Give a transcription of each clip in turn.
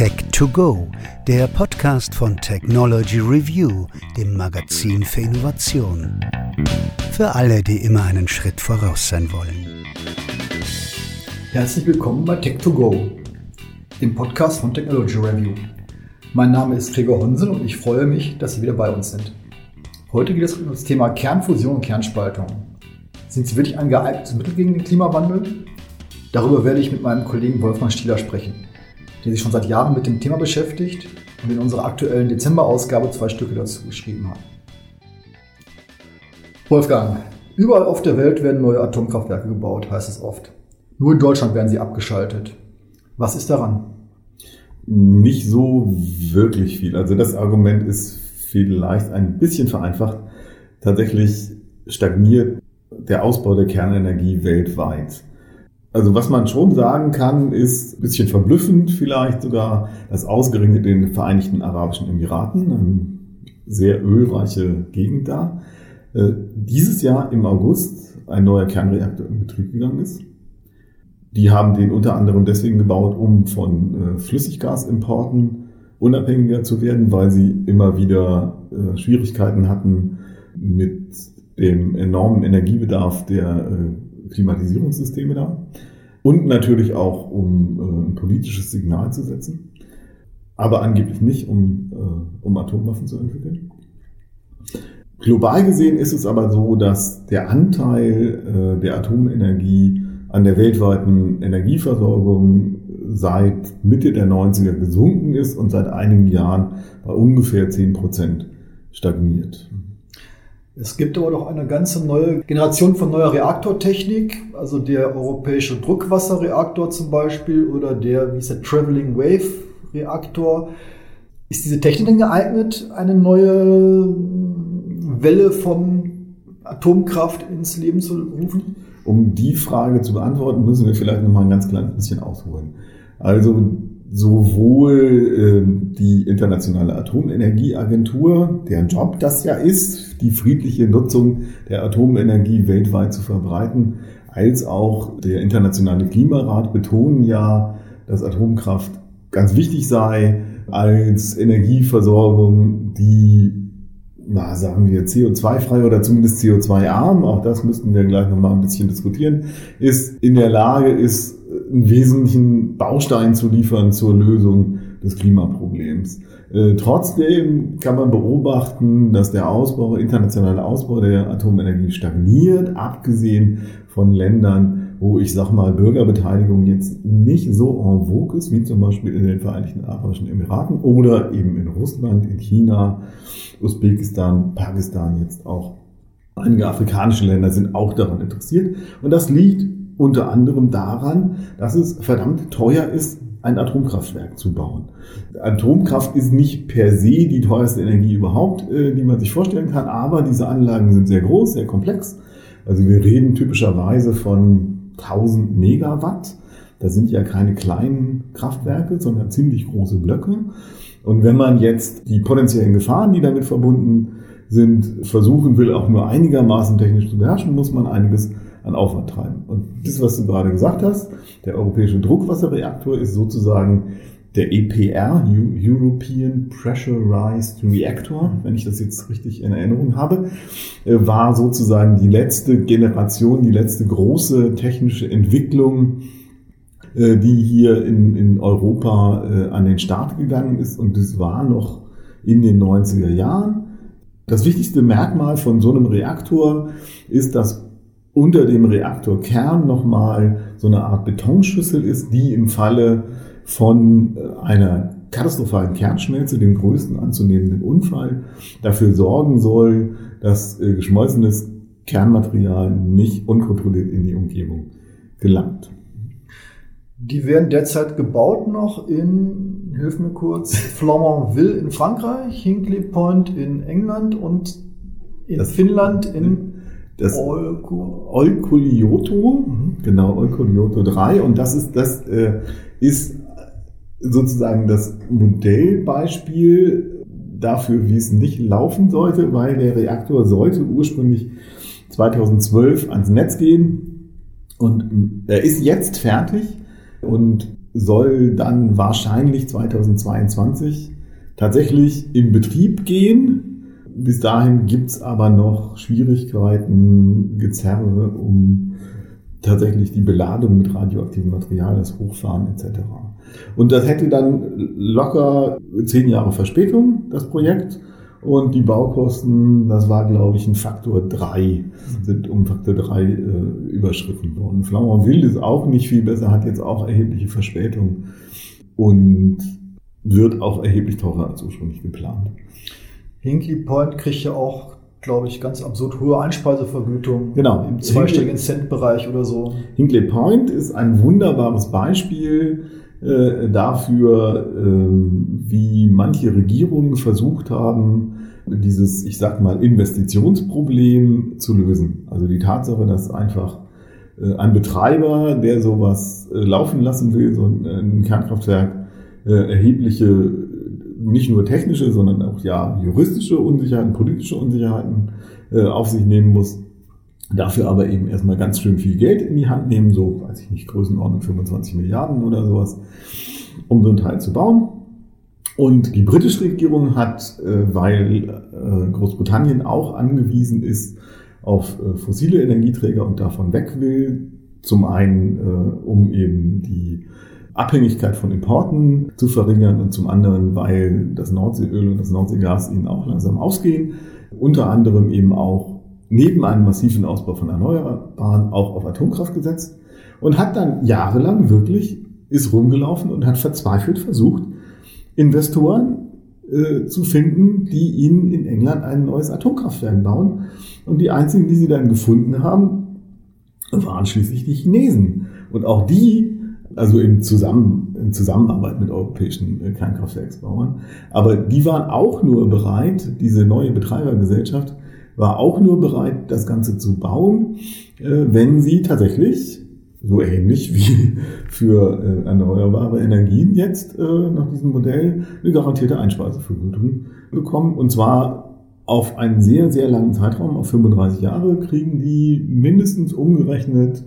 Tech2Go, der Podcast von Technology Review, dem Magazin für Innovation. Für alle, die immer einen Schritt voraus sein wollen. Herzlich willkommen bei Tech2Go, dem Podcast von Technology Review. Mein Name ist Gregor Honsen und ich freue mich, dass Sie wieder bei uns sind. Heute geht es um das Thema Kernfusion und Kernspaltung. Sind sie wirklich ein geeignetes Mittel gegen den Klimawandel? Darüber werde ich mit meinem Kollegen Wolfgang Stieler sprechen, der sich schon seit Jahren mit dem Thema beschäftigt und in unserer aktuellen Dezemberausgabe zwei Stücke dazu geschrieben hat. Wolfgang, überall auf der Welt werden neue Atomkraftwerke gebaut, heißt es oft. Nur in Deutschland werden sie abgeschaltet. Was ist daran? Nicht so wirklich viel. Also das Argument ist vielleicht ein bisschen vereinfacht. Tatsächlich stagniert der Ausbau der Kernenergie weltweit. Also was man schon sagen kann, ist ein bisschen verblüffend vielleicht sogar, dass ausgerechnet in den Vereinigten Arabischen Emiraten, eine sehr ölreiche Gegend da, äh, dieses Jahr im August ein neuer Kernreaktor in Betrieb gegangen ist. Die haben den unter anderem deswegen gebaut, um von äh, Flüssiggasimporten unabhängiger zu werden, weil sie immer wieder äh, Schwierigkeiten hatten mit dem enormen Energiebedarf der Klimatisierungssysteme da und natürlich auch, um äh, ein politisches Signal zu setzen, aber angeblich nicht, um, äh, um Atomwaffen zu entwickeln. Global gesehen ist es aber so, dass der Anteil äh, der Atomenergie an der weltweiten Energieversorgung seit Mitte der 90er gesunken ist und seit einigen Jahren bei ungefähr 10 Prozent stagniert. Es gibt aber doch eine ganze neue Generation von neuer Reaktortechnik, also der europäische Druckwasserreaktor zum Beispiel oder der, wie ist der, Traveling Wave Reaktor. Ist diese Technik denn geeignet, eine neue Welle von Atomkraft ins Leben zu rufen? Um die Frage zu beantworten, müssen wir vielleicht noch mal ein ganz kleines bisschen ausholen. Also sowohl äh, die Internationale Atomenergieagentur, deren Job das ja ist, die friedliche Nutzung der Atomenergie weltweit zu verbreiten, als auch der Internationale Klimarat betonen ja, dass Atomkraft ganz wichtig sei als Energieversorgung, die na, sagen wir, CO2-frei oder zumindest CO2-arm, auch das müssten wir gleich nochmal ein bisschen diskutieren, ist in der Lage ist, einen wesentlichen Baustein zu liefern zur Lösung des Klimaproblems. Äh, trotzdem kann man beobachten, dass der Ausbau, internationale Ausbau der Atomenergie stagniert, abgesehen von Ländern, wo ich sag mal Bürgerbeteiligung jetzt nicht so en vogue ist, wie zum Beispiel in den Vereinigten Arabischen Emiraten oder eben in Russland, in China, Usbekistan, Pakistan jetzt auch. Einige afrikanische Länder sind auch daran interessiert. Und das liegt unter anderem daran, dass es verdammt teuer ist, ein Atomkraftwerk zu bauen. Atomkraft ist nicht per se die teuerste Energie überhaupt, äh, die man sich vorstellen kann, aber diese Anlagen sind sehr groß, sehr komplex. Also wir reden typischerweise von 1000 Megawatt. Das sind ja keine kleinen Kraftwerke, sondern ziemlich große Blöcke. Und wenn man jetzt die potenziellen Gefahren, die damit verbunden sind, versuchen will, auch nur einigermaßen technisch zu beherrschen, muss man einiges an Aufwand treiben. Und das, was du gerade gesagt hast, der europäische Druckwasserreaktor ist sozusagen der EPR, European Pressurized Reactor, wenn ich das jetzt richtig in Erinnerung habe, äh, war sozusagen die letzte Generation, die letzte große technische Entwicklung, äh, die hier in, in Europa äh, an den Start gegangen ist. Und das war noch in den 90er Jahren. Das wichtigste Merkmal von so einem Reaktor ist, dass unter dem Reaktorkern nochmal so eine Art Betonschüssel ist, die im Falle von äh, einer katastrophalen Kernschmelze, dem größten anzunehmenden Unfall, dafür sorgen soll, dass äh, geschmolzenes Kernmaterial nicht unkontrolliert in die Umgebung gelangt. Die werden derzeit gebaut noch in, hilf mir kurz, Flamanville in Frankreich, Hinkley Point in England und in das, Finnland in das Olkulioto, mhm. genau, Olkulioto 3. Und das ist, das äh, ist sozusagen das Modellbeispiel dafür, wie es nicht laufen sollte, weil der Reaktor sollte ursprünglich 2012 ans Netz gehen und er ist jetzt fertig und soll dann wahrscheinlich 2022 tatsächlich in Betrieb gehen. Bis dahin gibt's aber noch Schwierigkeiten, Gezerre um tatsächlich die Beladung mit radioaktivem Material, das Hochfahren etc. Und das hätte dann locker zehn Jahre Verspätung, das Projekt. Und die Baukosten, das war, glaube ich, ein Faktor drei, sind um Faktor drei äh, überschritten worden. Flamanville ist auch nicht viel besser, hat jetzt auch erhebliche Verspätung und wird auch erheblich teurer als ursprünglich geplant. Hinkley Point kriegt ja auch, glaube ich, ganz absurd hohe Einspeisevergütung. Genau. Im zweistelligen Centbereich oder so. Hinkley Point ist ein wunderbares Beispiel äh, dafür, äh, wie manche Regierungen versucht haben, dieses, ich sag mal, Investitionsproblem zu lösen. Also die Tatsache, dass einfach äh, ein Betreiber, der sowas äh, laufen lassen will, so ein, Kernkraftwerk, äh, erhebliche, nicht nur technische, sondern auch ja juristische Unsicherheiten, politische Unsicherheiten äh, auf sich nehmen muss. Dafür aber eben erstmal ganz schön viel Geld in die Hand nehmen, so, weiß ich nicht, Größenordnung 25 Milliarden oder sowas, um so ein Teil zu bauen. Und die britische Regierung hat, äh, weil äh, Großbritannien auch angewiesen ist auf äh, fossile Energieträger und davon weg will, zum einen, um eben die Abhängigkeit von Importen zu verringern und zum anderen, weil das Nordseeöl und das Nordseegas ihnen auch langsam ausgehen, unter anderem eben auch neben einem massiven Ausbau von Erneuerbaren auch auf Atomkraft gesetzt und hat dann jahrelang wirklich ist rumgelaufen und hat verzweifelt versucht, Investoren äh, zu finden, die ihnen in England ein neues Atomkraftwerk bauen. Und die einzigen, die sie dann gefunden haben, waren schließlich die Chinesen. Und auch die, also in, Zusammen, in Zusammenarbeit mit europäischen äh, Kernkraftwerksbauern, aber die waren auch nur bereit, diese neue Betreibergesellschaft war auch nur bereit, das Ganze zu bauen, äh, wenn sie tatsächlich, so ähnlich wie für äh, erneuerbare Energien jetzt nach diesem Modell, eine garantierte Einspeisevergütung bekommen. Und zwar auf einen sehr, sehr langen Zeitraum, auf 35 Jahre, kriegen die mindestens umgerechnet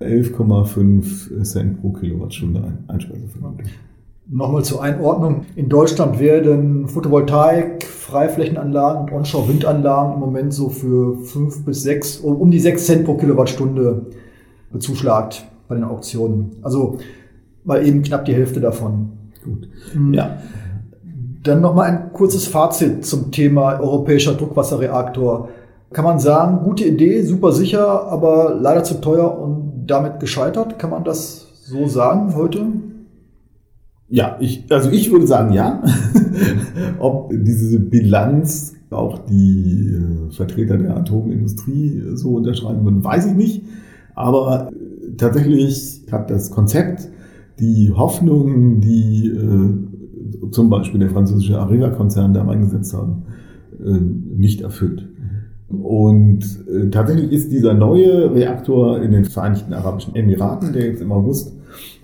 11,5 Cent pro Kilowattstunde Einspeisevergütung. Nochmal zur Einordnung. In Deutschland werden Photovoltaik, Freiflächenanlagen und Onshore-Windanlagen im Moment so für fünf bis sechs, um die sechs Cent pro Kilowattstunde bezuschlagt bei den Auktionen. Also mal eben knapp die Hälfte davon. Gut. Mhm. Ja. Dann nochmal ein kurzes Fazit zum Thema europäischer Druckwasserreaktor. Kann man sagen, gute Idee, super sicher, aber leider zu teuer und damit gescheitert? Kann man das so sagen heute? Ja, ich, also ich würde sagen ja. Ob diese Bilanz auch die äh, Vertreter der Atomindustrie so unterschreiben würden, weiß ich nicht. Aber äh, tatsächlich hat das Konzept die Hoffnungen, die äh, zum Beispiel der französische Areva-Konzern da eingesetzt haben, äh, nicht erfüllt. Und äh, tatsächlich ist dieser neue Reaktor in den Vereinigten Arabischen Emiraten, der jetzt im August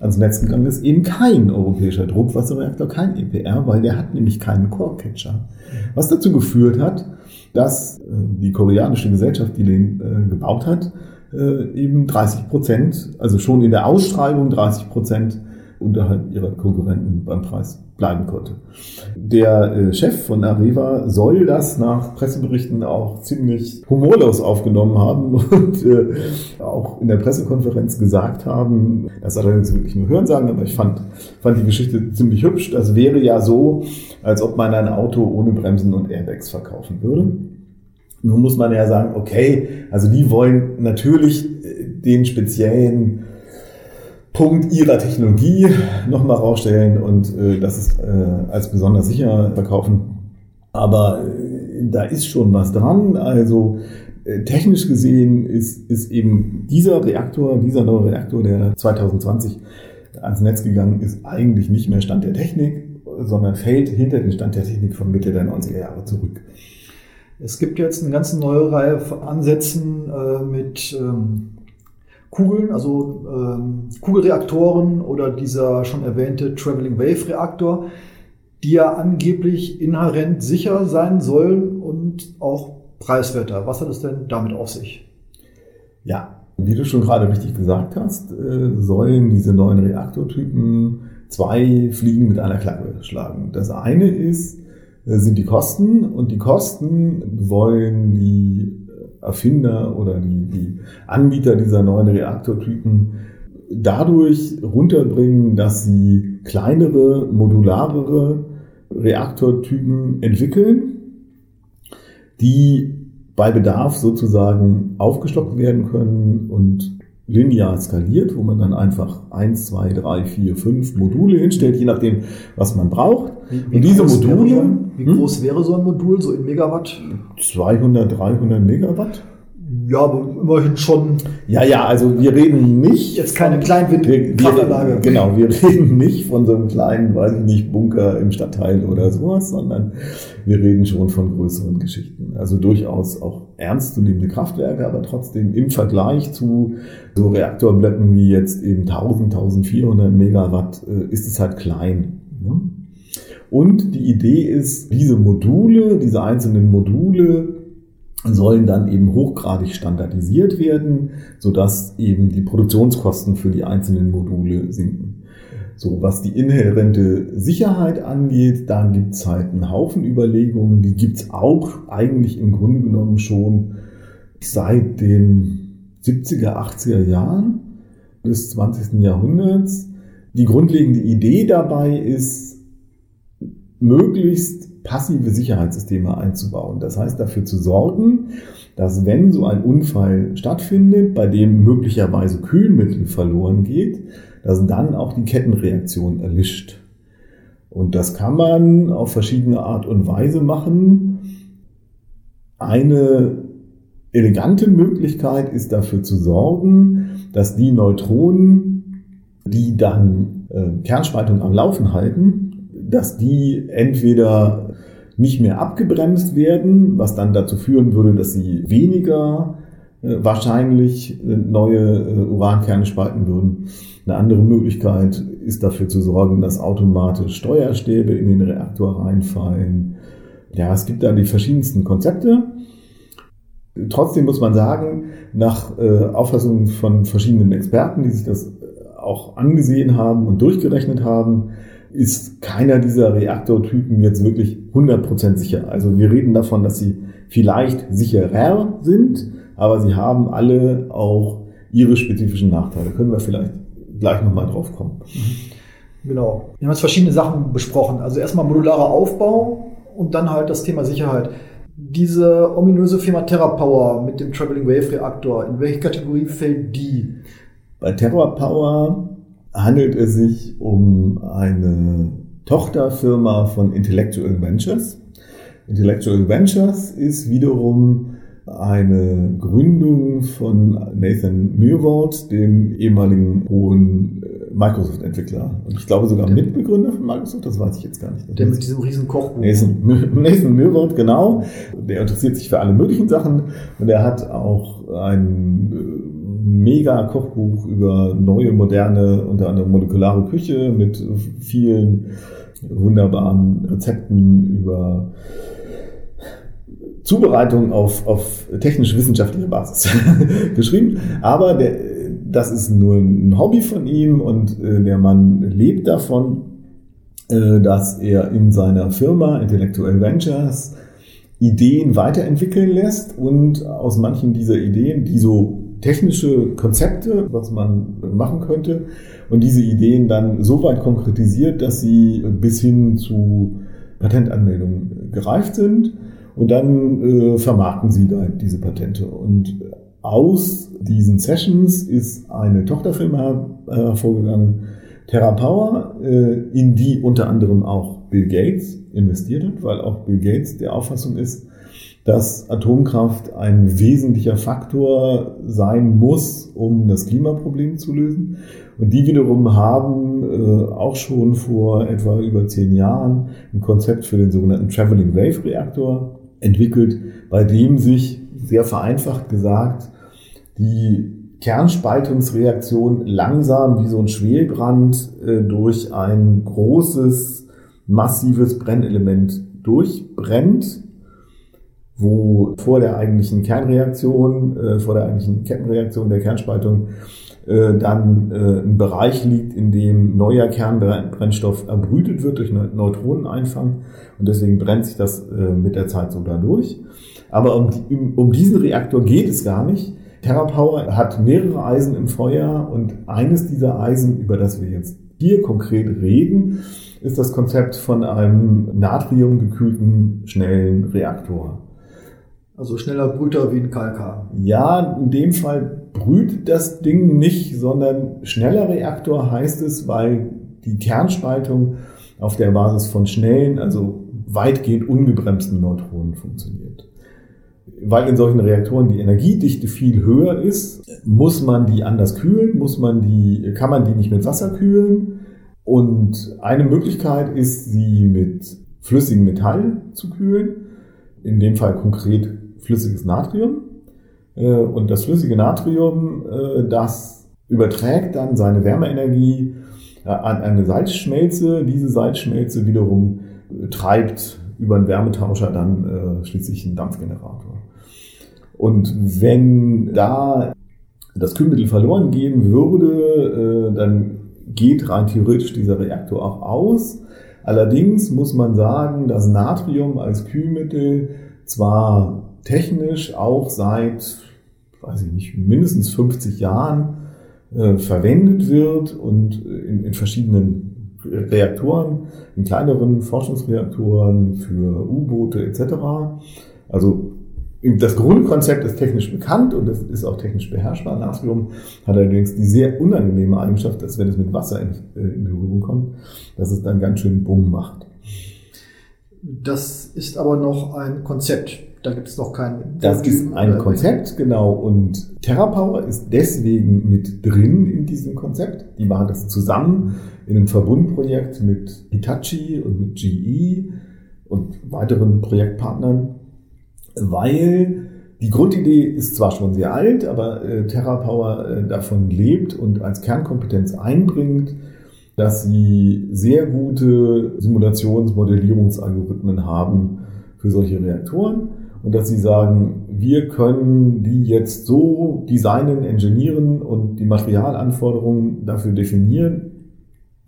ans Netz gegangen ist, eben kein europäischer Druckwasserreaktor, kein EPR, weil der hat nämlich keinen Core-Catcher. Was dazu geführt hat, dass äh, die koreanische Gesellschaft, die den äh, gebaut hat, äh, eben 30 Prozent, also schon in der Ausschreibung 30 Prozent unterhalb ihrer Konkurrenten beim Preis bleiben konnte. Der äh, Chef von Areva soll das nach Presseberichten auch ziemlich humorlos aufgenommen haben und äh, auch in der Pressekonferenz gesagt haben, das hat er jetzt wirklich nur hören sagen, aber ich fand, fand die Geschichte ziemlich hübsch. Das wäre ja so, als ob man ein Auto ohne Bremsen und Airbags verkaufen würde. Nun muss man ja sagen, okay, also die wollen natürlich äh, den speziellen Punkt ihrer Technologie nochmal rausstellen und äh, das ist äh, als besonders sicher verkaufen. Aber äh, da ist schon was dran. Also äh, technisch gesehen ist, ist eben dieser Reaktor, dieser neue Reaktor, der 2020 ans Netz gegangen ist, eigentlich nicht mehr Stand der Technik, sondern fällt hinter den Stand der Technik von Mitte der 90er Jahre zurück. Es gibt jetzt eine ganz neue Reihe von Ansätzen äh, mit ähm, Kugeln, also ähm, Kugelreaktoren oder dieser schon erwähnte Traveling Wave Reaktor, die ja angeblich inhärent sicher sein sollen und auch preiswerter. Was hat es denn damit auf sich? Ja, Wie du schon gerade richtig gesagt hast, äh, sollen diese neuen Reaktortypen zwei Fliegen mit einer Klappe schlagen. Das eine ist, äh, sind die Kosten und die Kosten wollen die Erfinder oder die, die Anbieter dieser neuen Reaktortypen dadurch runterbringen, dass sie kleinere, modularere Reaktortypen entwickeln, die bei Bedarf sozusagen aufgestockt werden können und linear skaliert, wo man dann einfach eins, zwei, drei, vier, fünf Module hinstellt, je nachdem, was man braucht. Wie, wie und diese Module, wäre so ein, wie hm? groß wäre so ein Modul, so in Megawatt? 200, 300 Megawatt. Ja, aber immerhin schon Ja, ja, also wir reden nicht. jetzt keine Kleinwindkraftanlage. Genau, wir reden nicht von so einem kleinen, weiß ich nicht, Bunker im Stadtteil oder sowas, sondern wir reden schon von größeren Geschichten. Also durchaus auch ernstzunehmende Kraftwerke, aber trotzdem im Vergleich zu so Reaktorblöcken wie jetzt eben 1000, 1400 Megawatt äh, ist es halt klein. Ne? Und die Idee ist, diese Module, diese einzelnen Module sollen dann eben hochgradig standardisiert werden, sodass eben die Produktionskosten für die einzelnen Module sinken. So, was die inhärente Sicherheit angeht, da gibt's halt einen Haufen Überlegungen, die gibt's auch eigentlich im Grunde genommen schon seit den 70er, 80er Jahren des 20. Jahrhunderts. Die grundlegende Idee dabei ist, möglichst passive Sicherheitssysteme einzubauen. Das heißt, dafür zu sorgen, dass wenn so ein Unfall stattfindet, bei dem möglicherweise Kühlmittel verloren geht, dass dann auch die Kettenreaktion erlischt. Und das kann man auf verschiedene Art und Weise machen. Eine elegante Möglichkeit ist dafür zu sorgen, dass die Neutronen, die dann äh, Kernspaltung am Laufen halten, dass die entweder nicht mehr abgebremst werden, was dann dazu führen würde, dass sie weniger äh, wahrscheinlich äh, neue äh, Urankerne spalten würden. Eine andere Möglichkeit ist dafür zu sorgen, dass automatisch Steuerstäbe in den Reaktor reinfallen. Ja, es gibt da die verschiedensten Konzepte. Trotzdem muss man sagen, nach Auffassung von verschiedenen Experten, die sich das auch angesehen haben und durchgerechnet haben, ist keiner dieser Reaktortypen jetzt wirklich 100% sicher. Also wir reden davon, dass sie vielleicht sicherer sind, aber sie haben alle auch ihre spezifischen Nachteile. Können wir vielleicht gleich nochmal drauf kommen. Genau. Wir haben jetzt verschiedene Sachen besprochen. Also erstmal modularer Aufbau und dann halt das Thema Sicherheit. Diese ominöse Firma TerraPower mit dem Traveling Wave Reaktor, in welche Kategorie fällt die? Bei TerraPower handelt es sich um eine Tochterfirma von Intellectual Ventures. Intellectual Ventures ist wiederum eine Gründung von Nathan Myhrvold, dem ehemaligen hohen äh, Microsoft-Entwickler. Und ich glaube sogar Mitbegründer von Microsoft, das weiß ich jetzt gar nicht. Der mit diesem riesen Kochbuch. Nathan, Nathan Myhrvold, genau. Der interessiert sich für alle möglichen Sachen und er hat auch ein äh, mega Kochbuch über neue, moderne, unter anderem molekulare Küche mit vielen wunderbaren Rezepten über Zubereitung auf, auf technisch-wissenschaftlicher Basis geschrieben. Aber der, das ist nur ein Hobby von ihm und äh, der Mann lebt davon, äh, dass er in seiner Firma Intellectual Ventures Ideen weiterentwickeln lässt und aus manchen dieser Ideen, die so technische Konzepte, was man machen könnte, und diese Ideen dann so weit konkretisiert, dass sie bis hin zu Patentanmeldungen gereift sind. Und dann äh, vermarkten sie da diese Patente. Und aus diesen Sessions ist eine Tochterfirma hervorgegangen, TerraPower, äh, in die unter anderem auch Bill Gates investiert hat, weil auch Bill Gates der Auffassung ist, dass Atomkraft ein wesentlicher Faktor sein muss, um das Klimaproblem zu lösen. Und die wiederum haben äh, auch schon vor etwa über zehn Jahren ein Konzept für den sogenannten Traveling Wave Reaktor entwickelt, bei dem sich sehr vereinfacht gesagt die Kernspaltungsreaktion langsam wie so ein Schwelbrand äh, durch ein großes, massives Brennelement durchbrennt wo vor der eigentlichen Kernreaktion, äh, vor der eigentlichen Kettenreaktion der Kernspaltung äh, dann äh, ein Bereich liegt, in dem neuer Kernbrennstoff erbrütet wird durch Neutroneneinfang und deswegen brennt sich das äh, mit der Zeit so dadurch. Aber um, um diesen Reaktor geht es gar nicht. TerraPower hat mehrere Eisen im Feuer und eines dieser Eisen, über das wir jetzt hier konkret reden, ist das Konzept von einem natriumgekühlten schnellen Reaktor. Also schneller Brüter wie ein KLK. Ja, in dem Fall brüht das Ding nicht, sondern schneller Reaktor heißt es, weil die Kernspaltung auf der Basis von schnellen, also weitgehend ungebremsten Neutronen funktioniert. Weil in solchen Reaktoren die Energiedichte viel höher ist, muss man die anders kühlen, muss man die, kann man die nicht mit Wasser kühlen. Und eine Möglichkeit ist, sie mit flüssigem Metall zu kühlen. In dem Fall konkret flüssiges Natrium. Äh, und das flüssige Natrium, äh, das überträgt dann seine Wärmeenergie äh, an eine Salzschmelze. Diese Salzschmelze wiederum treibt über einen Wärmetauscher dann schließlich einen Dampfgenerator. Und wenn da das Kühlmittel verloren gehen würde, dann geht rein theoretisch dieser Reaktor auch aus. Allerdings muss man sagen, dass Natrium als Kühlmittel zwar technisch auch seit, weiß ich nicht, mindestens 50 Jahren äh, verwendet wird und in, in verschiedenen Reaktoren, in kleineren Forschungsreaktoren für U-Boote etc. Also das Grundkonzept ist technisch bekannt und das ist auch technisch beherrschbar. Natrium hat allerdings die sehr unangenehme Eigenschaft, dass wenn es mit Wasser in, äh, in Berührung kommt, dass es dann ganz schön Bumm macht. Das ist aber noch ein Konzept. Da gibt es noch kein. Das ist ein Konzept, genau. Und TerraPower ist deswegen mit drin in diesem Konzept. Die machen das zusammen in einem Verbundprojekt mit Hitachi und mit GE und weiteren Projektpartnern, weil die Grundidee ist zwar schon sehr alt, aber äh, TerraPower äh, davon lebt und als Kernkompetenz einbringt, dass sie sehr gute Simulationsmodellierungsalgorithmen haben für solche Reaktoren und dass sie sagen, wir können die jetzt so designen, engineieren und die Materialanforderungen dafür definieren,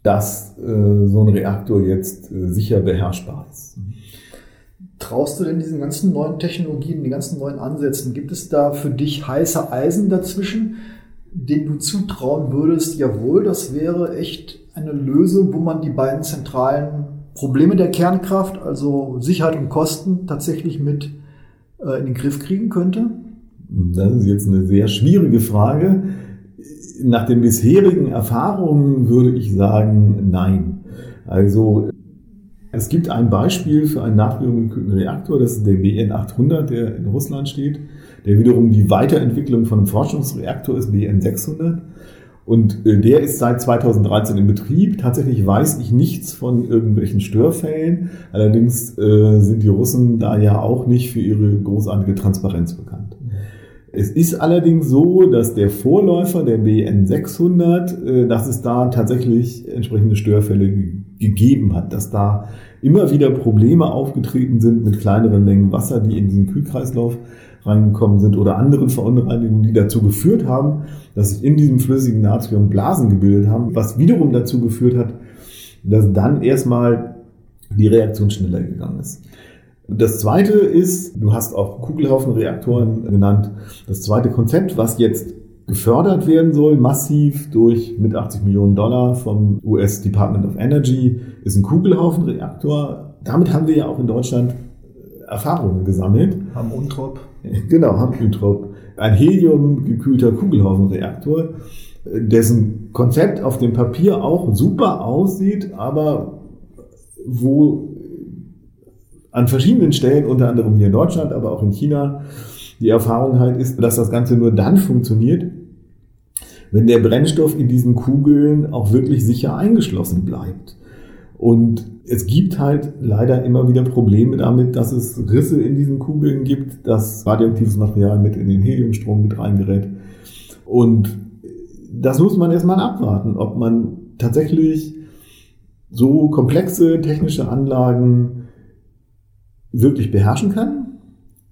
dass äh, so ein Reaktor jetzt äh, sicher beherrschbar ist. Traust du denn diesen ganzen neuen Technologien, den ganzen neuen Ansätzen, gibt es da für dich heiße Eisen dazwischen, denen du zutrauen würdest, jawohl, das wäre echt eine Lösung, wo man die beiden zentralen Probleme der Kernkraft, also Sicherheit und Kosten, tatsächlich mit äh, in den Griff kriegen könnte? Das ist jetzt eine sehr schwierige Frage. Nach den bisherigen Erfahrungen würde ich sagen, nein. Also es gibt ein Beispiel für einen nachbildungsgekühlten Reaktor, das ist der BN800, der in Russland steht, der wiederum die Weiterentwicklung von einem Forschungsreaktor ist, BN600. Und äh, der ist seit 2013 in Betrieb. Tatsächlich weiß ich nichts von irgendwelchen Störfällen. Allerdings äh, sind die Russen da ja auch nicht für ihre großartige Transparenz bekannt. Es ist allerdings so, dass der Vorläufer der BN 600, äh, dass es da tatsächlich entsprechende Störfälle gegeben hat, dass da immer wieder Probleme aufgetreten sind mit kleineren Mengen Wasser, die in diesen Kühlkreislauf reingekommen sind oder anderen Verunreinigungen, die dazu geführt haben, dass sich in diesem flüssigen Natrium Blasen gebildet haben, was wiederum dazu geführt hat, dass dann erstmal die Reaktion schneller gegangen ist. Das zweite ist, du hast auch Kugelhaufenreaktoren genannt, das zweite Konzept, was jetzt gefördert werden soll, massiv durch mit 80 Millionen Dollar vom US Department of Energy, ist ein Kugelhaufenreaktor. Damit haben wir ja auch in Deutschland Erfahrungen gesammelt. Haben Untrop. Genau, haben Untrop. Ein heliumgekühlter Kugelhaufenreaktor, dessen Konzept auf dem Papier auch super aussieht, aber wo an verschiedenen Stellen, unter anderem hier in Deutschland, aber auch in China, die Erfahrung halt ist, dass das Ganze nur dann funktioniert, wenn der Brennstoff in diesen Kugeln auch wirklich sicher eingeschlossen bleibt. Und es gibt halt leider immer wieder Probleme damit, dass es Risse in diesen Kugeln gibt, dass radioaktives Material mit in den Heliumstrom mit reingerät. Und das muss man erstmal abwarten, ob man tatsächlich so komplexe technische Anlagen wirklich beherrschen kann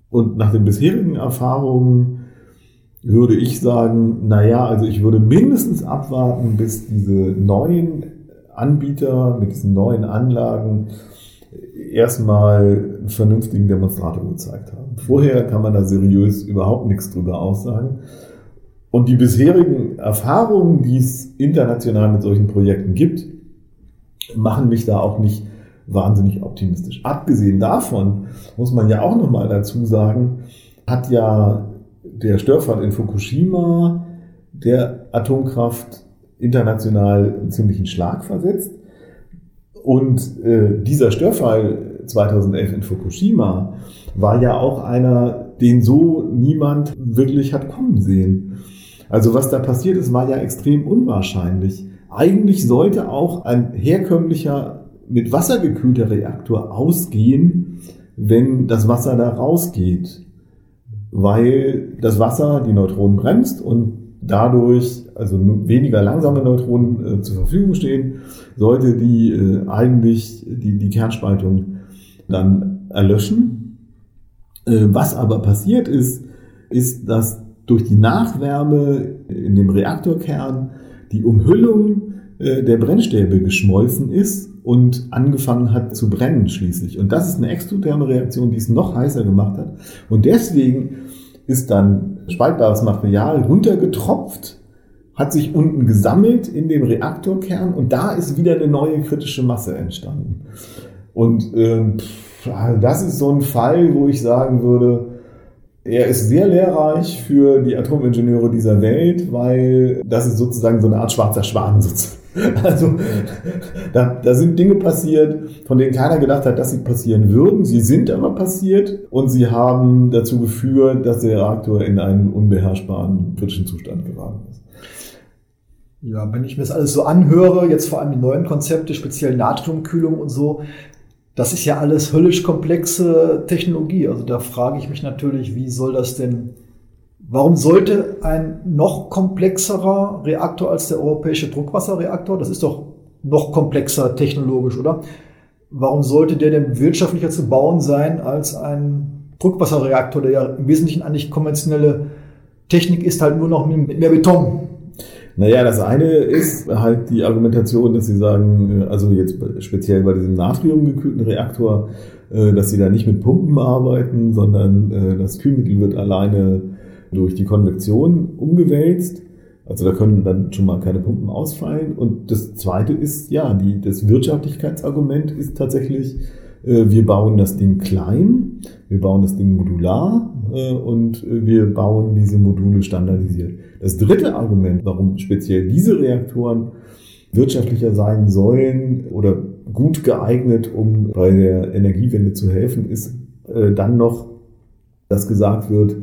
Und nach den bisherigen Erfahrungen würde ich sagen, naja, also ich würde mindestens abwarten, bis diese neuen Anbieter mit diesen neuen Anlagen erstmal einen vernünftigen Demonstrator gezeigt haben. Vorher kann man da seriös überhaupt nichts drüber aussagen. Und die bisherigen Erfahrungen, die es international mit solchen Projekten gibt, machen mich da auch nicht wahnsinnig optimistisch. Abgesehen davon muss man ja auch nochmal dazu sagen, hat ja der Störfall in Fukushima der Atomkraft international einen ziemlichen Schlag versetzt. Und äh, dieser Störfall 2011 in Fukushima war ja auch einer, den so niemand wirklich hat kommen sehen. Also was da passiert ist, war ja extrem unwahrscheinlich. Eigentlich sollte auch ein herkömmlicher, mit Wasser gekühlter Reaktor ausgehen, wenn das Wasser da rausgeht. Weil das Wasser die Neutronen bremst und dadurch also weniger langsame Neutronen äh, zur Verfügung stehen, sollte die äh, eigentlich die, die Kernspaltung dann erlöschen. Äh, was aber passiert ist, ist, dass durch die Nachwärme in dem Reaktorkern die Umhüllung äh, der Brennstäbe geschmolzen ist und angefangen hat zu brennen schließlich. Und das ist eine exotherme Reaktion, die es noch heißer gemacht hat. Und deswegen ist dann spaltbares Material runtergetropft, hat sich unten gesammelt in dem Reaktorkern und da ist wieder eine neue kritische Masse entstanden. Und ähm, das ist so ein Fall, wo ich sagen würde, er ist sehr lehrreich für die Atomingenieure dieser Welt, weil das ist sozusagen so eine Art schwarzer Schwan. Also da, da sind Dinge passiert, von denen keiner gedacht hat, dass sie passieren würden. Sie sind aber passiert und sie haben dazu geführt, dass der Reaktor in einen unbeherrschbaren kritischen Zustand geraten ist. Ja, wenn ich mir das alles so anhöre, jetzt vor allem die neuen Konzepte, speziell Natriumkühlung und so, das ist ja alles höllisch komplexe Technologie. Also da frage ich mich natürlich, wie soll das denn, warum sollte ein noch komplexerer Reaktor als der europäische Druckwasserreaktor, das ist doch noch komplexer technologisch, oder? Warum sollte der denn wirtschaftlicher zu bauen sein als ein Druckwasserreaktor, der ja im Wesentlichen eigentlich konventionelle Technik ist, halt nur noch mit mehr Beton? Naja, das eine ist halt die Argumentation, dass sie sagen, äh, also jetzt speziell bei diesem natriumgekühlten Reaktor, äh, dass sie da nicht mit Pumpen arbeiten, sondern äh, das Kühlmittel wird alleine durch die Konvektion umgewälzt. Also da können dann schon mal keine Pumpen ausfallen. Und das zweite ist, ja, die, das Wirtschaftlichkeitsargument ist tatsächlich, wir bauen das Ding klein, wir bauen das Ding modular und wir bauen diese Module standardisiert. Das dritte Argument, warum speziell diese Reaktoren wirtschaftlicher sein sollen oder gut geeignet, um bei der Energiewende zu helfen, ist äh, dann noch, dass gesagt wird,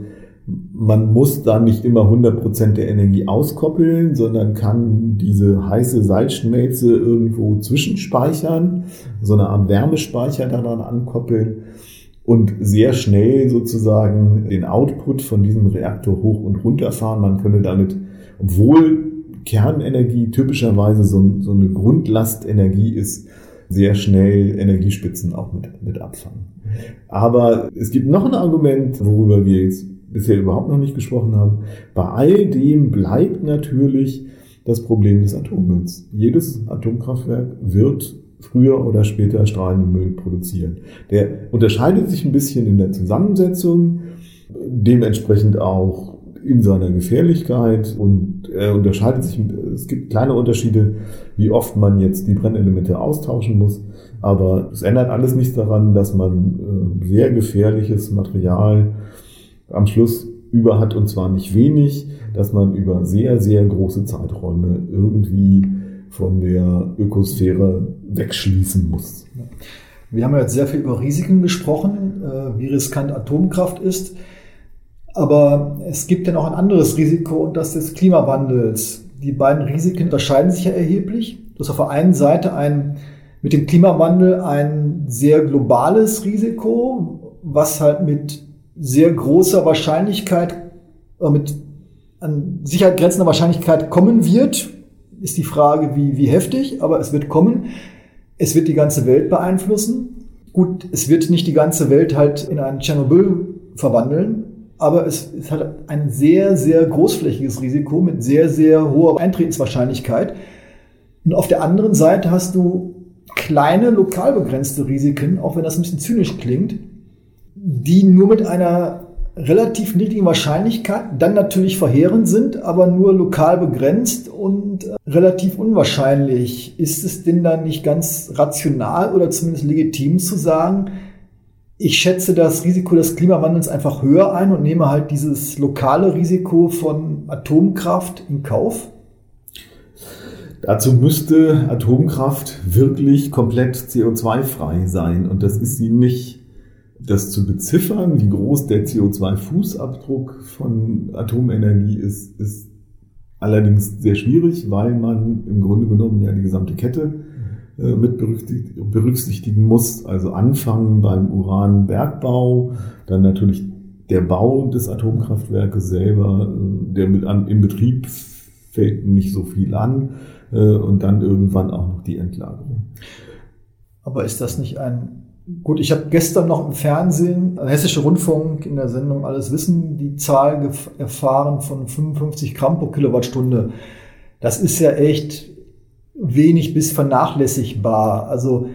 man muss da nicht immer 100% der Energie auskoppeln, sondern kann diese heiße Salzschmelze irgendwo zwischenspeichern, so eine Art Wärmespeicher daran ankoppeln und sehr schnell sozusagen den Output von diesem Reaktor hoch und runter fahren. Man könne damit, obwohl Kernenergie typischerweise so, so eine Grundlastenergie ist, sehr schnell Energiespitzen auch mit, mit abfangen. Aber es gibt noch ein Argument, worüber wir jetzt bisher überhaupt noch nicht gesprochen haben. Bei all dem bleibt natürlich das Problem des Atommülls. Jedes Atomkraftwerk wird früher oder später strahlenden Müll produzieren. Der unterscheidet sich ein bisschen in der Zusammensetzung, dementsprechend auch in seiner Gefährlichkeit und er unterscheidet sich, es gibt kleine Unterschiede, wie oft man jetzt die Brennelemente austauschen muss, aber es ändert alles nichts daran, dass man äh, sehr gefährliches Material am Schluss über hat und zwar nicht wenig, dass man über sehr, sehr große Zeiträume irgendwie von der Ökosphäre wegschließen muss. Wir haben ja jetzt sehr viel über Risiken gesprochen, äh, wie riskant Atomkraft ist. Aber es gibt ja noch ein anderes Risiko und das des Klimawandels. Die beiden Risiken unterscheiden sich ja erheblich. Du hast auf der einen Seite ein, mit dem Klimawandel ein sehr globales Risiko, was halt mit sehr großer Wahrscheinlichkeit, äh, mit an Sicherheit grenzender Wahrscheinlichkeit kommen wird, ist die Frage, wie, wie heftig, aber es wird kommen. Es wird die ganze Welt beeinflussen. Gut, es wird nicht die ganze Welt halt in ein Tschernobyl verwandeln, aber es, es hat ein sehr, sehr großflächiges Risiko mit sehr, sehr hoher Eintretenswahrscheinlichkeit. Und auf der anderen Seite hast du kleine, lokal begrenzte Risiken, auch wenn das ein bisschen zynisch klingt, die nur mit einer relativ niedrigen Wahrscheinlichkeit dann natürlich verheerend sind, aber nur lokal begrenzt und äh, relativ unwahrscheinlich. Ist es denn dann nicht ganz rational oder zumindest legitim zu sagen, ich schätze das Risiko des Klimawandels einfach höher ein und nehme halt dieses lokale Risiko von Atomkraft in Kauf? Dazu müsste Atomkraft wirklich komplett CO2-frei sein und das ist sie nicht. Das zu beziffern, wie groß der CO2-Fußabdruck von Atomenergie ist, ist allerdings sehr schwierig, weil man im Grunde genommen ja die gesamte Kette äh, mit berücksichtigen muss. Also anfangen beim Uranbergbau, dann natürlich der Bau des Atomkraftwerkes selber, äh, der mit an, im Betrieb fällt nicht so viel an äh, und dann irgendwann auch noch die Entlagerung. Aber ist das nicht ein Gut, ich habe gestern noch im Fernsehen, Hessische Rundfunk in der Sendung Alles Wissen, die Zahl erfahren von 55 Gramm pro Kilowattstunde. Das ist ja echt wenig bis vernachlässigbar. Also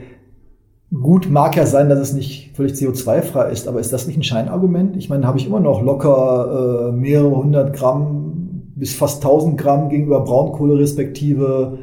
gut mag ja sein, dass es nicht völlig CO2-frei ist, aber ist das nicht ein Scheinargument? Ich meine, habe ich immer noch locker äh, mehrere hundert Gramm bis fast 1000 Gramm gegenüber Braunkohle respektive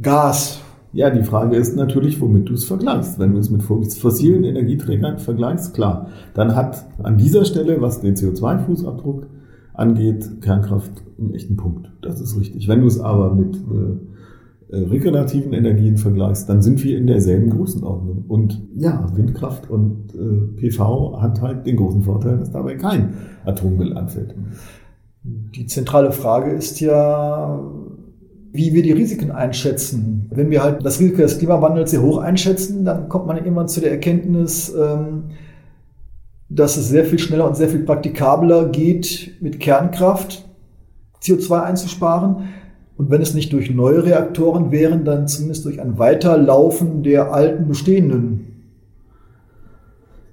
Gas. Ja, die Frage ist natürlich, womit du es vergleichst. Wenn du es mit fossilen Energieträgern vergleichst, klar, dann hat an dieser Stelle, was den CO2-Fußabdruck angeht, Kernkraft einen echten Punkt. Das ist richtig. Wenn du es aber mit äh, äh, regenerativen Energien vergleichst, dann sind wir in derselben Größenordnung. Und ja, Windkraft und äh, PV hat halt den großen Vorteil, dass dabei kein Atommüll anfällt. Die zentrale Frage ist ja, wie wir die Risiken einschätzen. Wenn wir halt das Risiko des Klimawandels sehr hoch einschätzen, dann kommt man immer zu der Erkenntnis, ähm, dass es sehr viel schneller und sehr viel praktikabler geht, mit Kernkraft CO2 einzusparen. Und wenn es nicht durch neue Reaktoren wären, dann zumindest durch ein Weiterlaufen der alten bestehenden.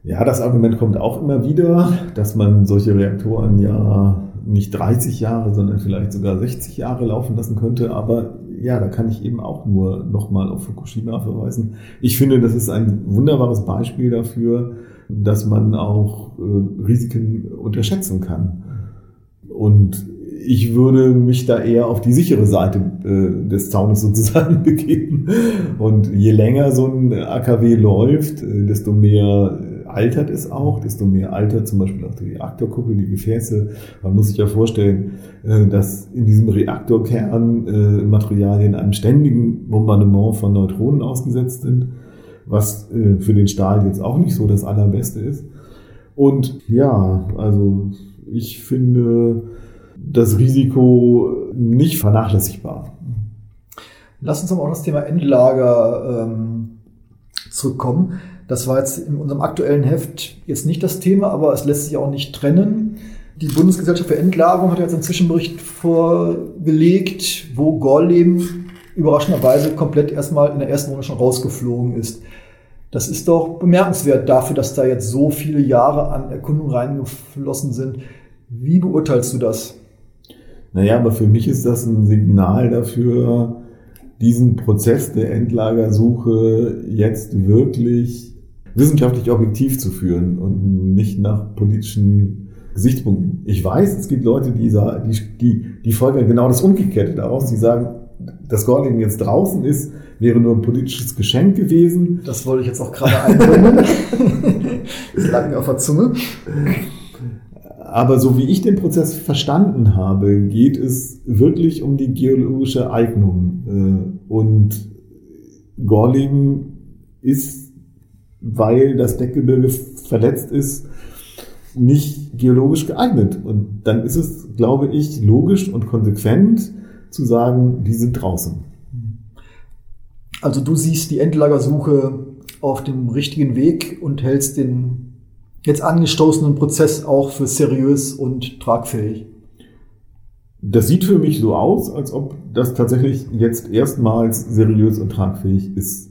Ja, das Argument kommt auch immer wieder, dass man solche Reaktoren ja nicht 30 Jahre, sondern vielleicht sogar 60 Jahre laufen lassen könnte. Aber ja, da kann ich eben auch nur nochmal auf Fukushima verweisen. Ich finde, das ist ein wunderbares Beispiel dafür, dass man auch äh, Risiken unterschätzen kann. Und ich würde mich da eher auf die sichere Seite äh, des Zaunes sozusagen begeben. Und je länger so ein AKW läuft, äh, desto mehr altert es auch, desto mehr altert zum Beispiel auch die Reaktorkuppel, die Gefäße. Man muss sich ja vorstellen, äh, dass in diesem Reaktorkern äh, Materialien einem ständigen Bombardement von Neutronen ausgesetzt sind, was äh, für den Stahl jetzt auch nicht so das Allerbeste ist. Und ja, also ich finde, das Risiko nicht vernachlässigbar. Lass uns aber auch das Thema Endlager ähm, zurückkommen. Das war jetzt in unserem aktuellen Heft jetzt nicht das Thema, aber es lässt sich auch nicht trennen. Die Bundesgesellschaft für Endlagerung hat jetzt einen Zwischenbericht vorgelegt, wo Gorleben überraschenderweise komplett erstmal in der ersten Runde schon rausgeflogen ist. Das ist doch bemerkenswert dafür, dass da jetzt so viele Jahre an Erkundung reingeflossen sind. Wie beurteilst du das? Naja, aber für mich ist das ein Signal dafür, diesen Prozess der Endlagersuche jetzt wirklich wissenschaftlich objektiv zu führen und nicht nach politischen Gesichtspunkten. Ich weiß, es gibt Leute, die, die, die, die folgen genau das Umgekehrte daraus. Die sagen, dass Gordon jetzt draußen ist, wäre nur ein politisches Geschenk gewesen. Das wollte ich jetzt auch gerade einbringen. das lag mir auf der Zunge. Aber so wie ich den Prozess verstanden habe, geht es wirklich um die geologische Eignung. Äh, und Gorling ist, weil das Deckgebirge verletzt ist, nicht geologisch geeignet. Und dann ist es, glaube ich, logisch und konsequent zu sagen, die sind draußen. Also du siehst die Endlagersuche auf dem richtigen Weg und hältst den jetzt angestoßenen Prozess auch für seriös und tragfähig? Das sieht für mich so aus, als ob das tatsächlich jetzt erstmals seriös und tragfähig ist.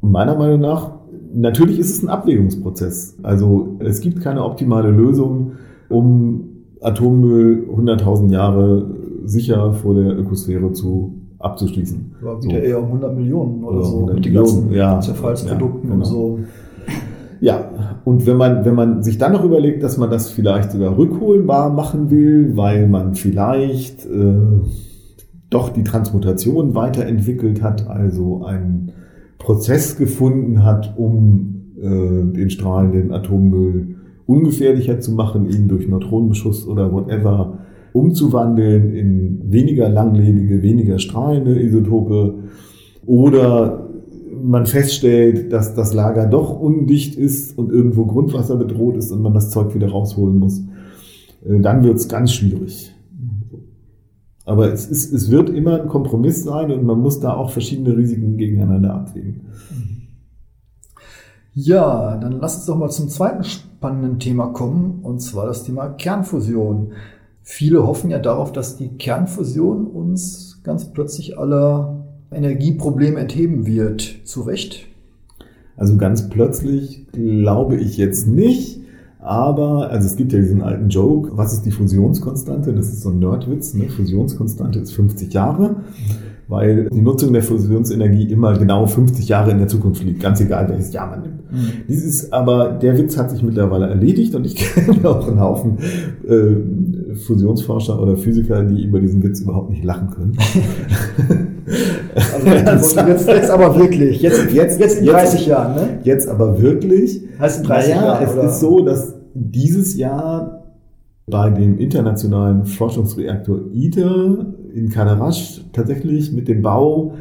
Und meiner Meinung nach natürlich ist es ein Abwägungsprozess. Also es gibt keine optimale Lösung, um Atommüll 100.000 Jahre sicher vor der Ökosphäre zu abzuschließen. War wieder so. eher um 100 Millionen oder, oder so mit den ganzen ja, Zerfallsprodukten ja, genau. und so. Ja, und wenn man, wenn man sich dann noch überlegt, dass man das vielleicht sogar rückholbar machen will, weil man vielleicht äh, doch die Transmutation weiterentwickelt hat, also einen Prozess gefunden hat, um äh, den strahlenden Atommüll ungefährlicher zu machen, ihn durch Neutronenbeschuss oder whatever umzuwandeln in weniger langlebige, weniger strahlende Isotope oder man feststellt, dass das Lager doch undicht ist und irgendwo Grundwasser bedroht ist und man das Zeug wieder rausholen muss, äh, dann wird es ganz schwierig. Aber es, ist, es wird immer ein Kompromiss sein und man muss da auch verschiedene Risiken gegeneinander abwägen. Ja, dann lass uns doch mal zum zweiten spannenden Thema kommen, und zwar das Thema Kernfusion. Viele hoffen ja darauf, dass die Kernfusion uns ganz plötzlich aller Energieprobleme entheben wird. Zu Recht? Also ganz plötzlich glaube ich jetzt nicht. Aber, also es gibt ja diesen alten Joke, was ist die Fusionskonstante? Das ist so ein Nerdwitz, ne? Fusionskonstante ist 50 Jahre weil die Nutzung der Fusionsenergie immer genau 50 Jahre in der Zukunft liegt, ganz egal welches Jahr man nimmt. Mhm. Dieses, aber der Witz hat sich mittlerweile erledigt und ich kenne auch einen Haufen äh, Fusionsforscher oder Physiker, die über diesen Witz überhaupt nicht lachen können. also jetzt, jetzt, aber wirklich, jetzt, jetzt, jetzt in 30 jetzt, Jahren, ne? Jetzt aber wirklich. Heißt in 30 naja, Jahren, es oder? ist so, dass dieses Jahr bei dem internationalen Forschungsreaktor ITER in Kadarasch tatsächlich mit dem Bau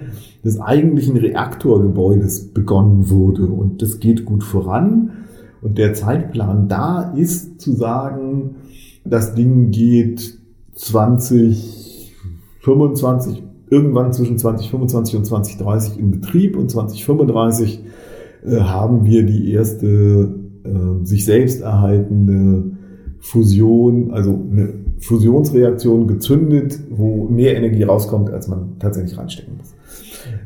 des eigentlichen Reaktorgebäudes begonnen wurde. Und das geht gut voran. Und der Zeitplan da ist zu sagen, das Ding geht 2025, irgendwann zwischen 2025 und 2030 in Betrieb und 2035 äh, haben wir die erste äh, sich selbst erhaltende Fusion, also eine Fusionsreaktion gezündet, wo mehr Energie rauskommt, als man tatsächlich reinstecken muss.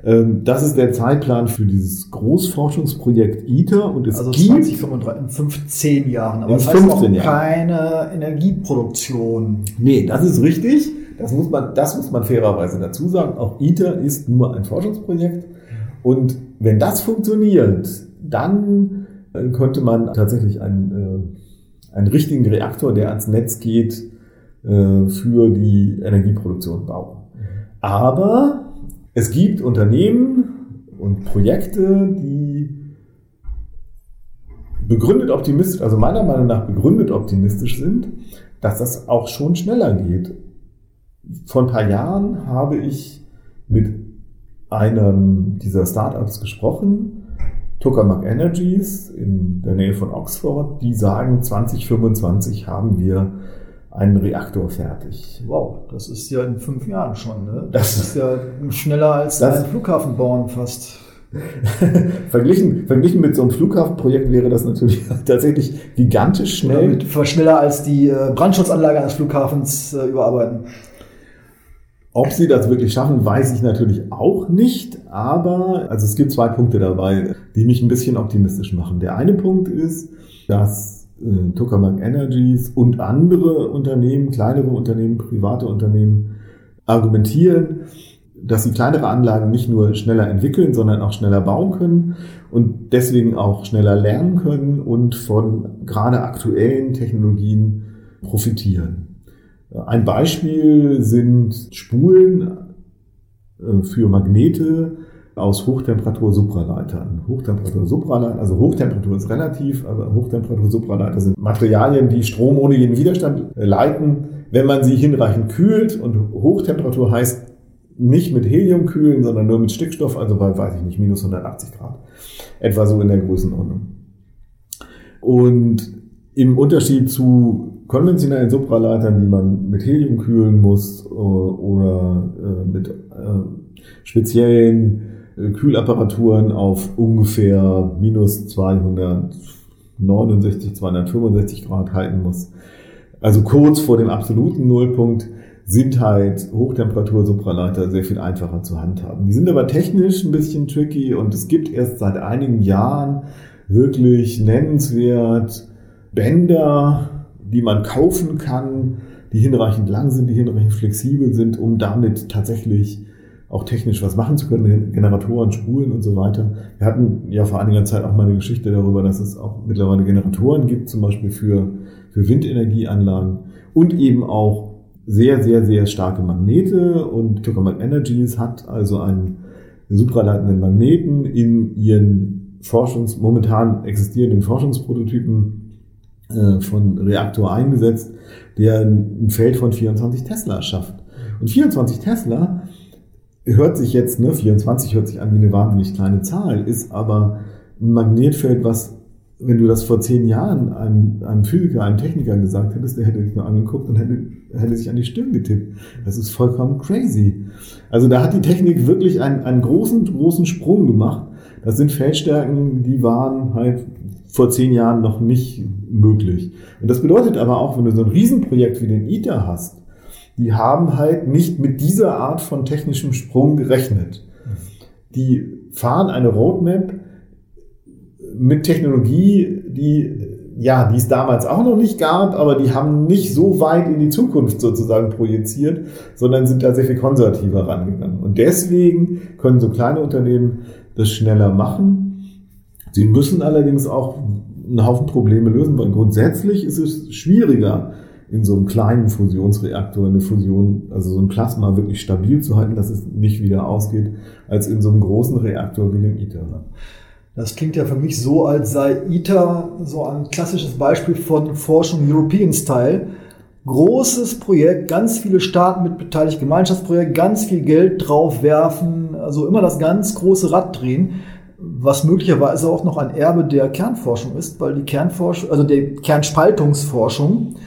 Ähm, das ist der Zeitplan für dieses Großforschungsprojekt ITER und es also gibt 2035, in 15 Jahren, aber in das heißt 15 Jahren. keine Energieproduktion. Nee, das ist richtig. Das muss man, das muss man fairerweise dazu sagen. Auch ITER ist nur ein Forschungsprojekt. Und wenn das funktioniert, dann äh, könnte man tatsächlich ein äh, einen richtigen Reaktor, der ans Netz geht, äh, für die Energieproduktion bauen. Aber es gibt Unternehmen und Projekte, die begründet optimistisch, also meiner Meinung nach begründet optimistisch sind, dass das auch schon schneller geht. Vor ein paar Jahren habe ich mit einem dieser Startups gesprochen, Tokamak Energies in der Nähe von Oxford, die sagen, 2025 haben wir einen Reaktor fertig. Wow, das ist ja in fünf Jahren schon. Ne? Das, das ist ja schneller als ein Flughafen bauen fast. verglichen, verglichen mit so einem Flughafenprojekt wäre das natürlich tatsächlich gigantisch schnell. Mit, schneller als die äh, Brandschutzanlage eines Flughafens äh, überarbeiten. Ob sie das wirklich schaffen, weiß ich natürlich auch nicht, aber also es gibt zwei Punkte dabei, die mich ein bisschen optimistisch machen. Der eine Punkt ist, dass äh, Tokamak Energies und andere Unternehmen, kleinere Unternehmen, private Unternehmen argumentieren, dass sie kleinere Anlagen nicht nur schneller entwickeln, sondern auch schneller bauen können und deswegen auch schneller lernen können und von gerade aktuellen Technologien profitieren. Ein Beispiel sind Spulen äh, für Magnete aus Hochtemperatur-Supraleitern. Hochtemperatur-Supraleiter, also Hochtemperatur ist relativ, aber Hochtemperatur-Supraleiter sind Materialien, die Strom ohne jeden Widerstand äh, leiten, wenn man sie hinreichend kühlt. Und Hochtemperatur heißt nicht mit Helium kühlen, sondern nur mit Stickstoff, also bei, weiß ich nicht, minus 180 Grad. Etwa so in der Größenordnung. Und im Unterschied zu konventionellen Supraleitern, die man mit Helium kühlen muss äh, oder äh, mit speziellen Kühlapparaturen auf ungefähr minus 269, 265 Grad halten muss. Also kurz vor dem absoluten Nullpunkt sind halt Hochtemperatur-Supraleiter sehr viel einfacher zu handhaben. Die sind aber technisch ein bisschen tricky und es gibt erst seit einigen Jahren wirklich nennenswert Bänder, die man kaufen kann, die hinreichend lang sind, die hinreichend flexibel sind, um damit tatsächlich auch technisch was machen zu können, Generatoren, Spulen und so weiter. Wir hatten ja vor einiger Zeit auch mal eine Geschichte darüber, dass es auch mittlerweile Generatoren gibt, zum Beispiel für, für Windenergieanlagen und eben auch sehr, sehr, sehr starke Magnete und Tokamak Energies hat also einen supraleitenden Magneten in ihren Forschungs, momentan existierenden Forschungsprototypen äh, von Reaktor eingesetzt, der ein Feld von 24 Tesla schafft. Und 24 Tesla hört sich jetzt, ne, 24 hört sich an wie eine wahnsinnig kleine Zahl, ist aber ein Magnetfeld, was, wenn du das vor zehn Jahren einem, einem Physiker, einem Techniker gesagt hättest, der hätte dich nur angeguckt und hätte, hätte sich an die Stirn getippt. Das ist vollkommen crazy. Also da hat die Technik wirklich einen, einen großen, großen Sprung gemacht. Das sind Feldstärken, die waren halt vor zehn Jahren noch nicht möglich. Und das bedeutet aber auch, wenn du so ein Riesenprojekt wie den ITER hast, die haben halt nicht mit dieser Art von technischem Sprung gerechnet. Die fahren eine Roadmap mit Technologie, die ja, die es damals auch noch nicht gab, aber die haben nicht so weit in die Zukunft sozusagen projiziert, sondern sind da sehr viel konservativer rangegangen. Und deswegen können so kleine Unternehmen das schneller machen. Sie müssen allerdings auch einen Haufen Probleme lösen, weil grundsätzlich ist es schwieriger, in so einem kleinen Fusionsreaktor eine Fusion, also so ein Plasma wirklich stabil zu halten, dass es nicht wieder ausgeht, als in so einem großen Reaktor wie dem ITER. Das klingt ja für mich so, als sei ITER so ein klassisches Beispiel von Forschung European Style. Großes Projekt, ganz viele Staaten mit beteiligt, Gemeinschaftsprojekt, ganz viel Geld drauf werfen, also immer das ganz große Rad drehen, was möglicherweise auch noch ein Erbe der Kernforschung ist, weil die Kernforschung, also der Kernspaltungsforschung,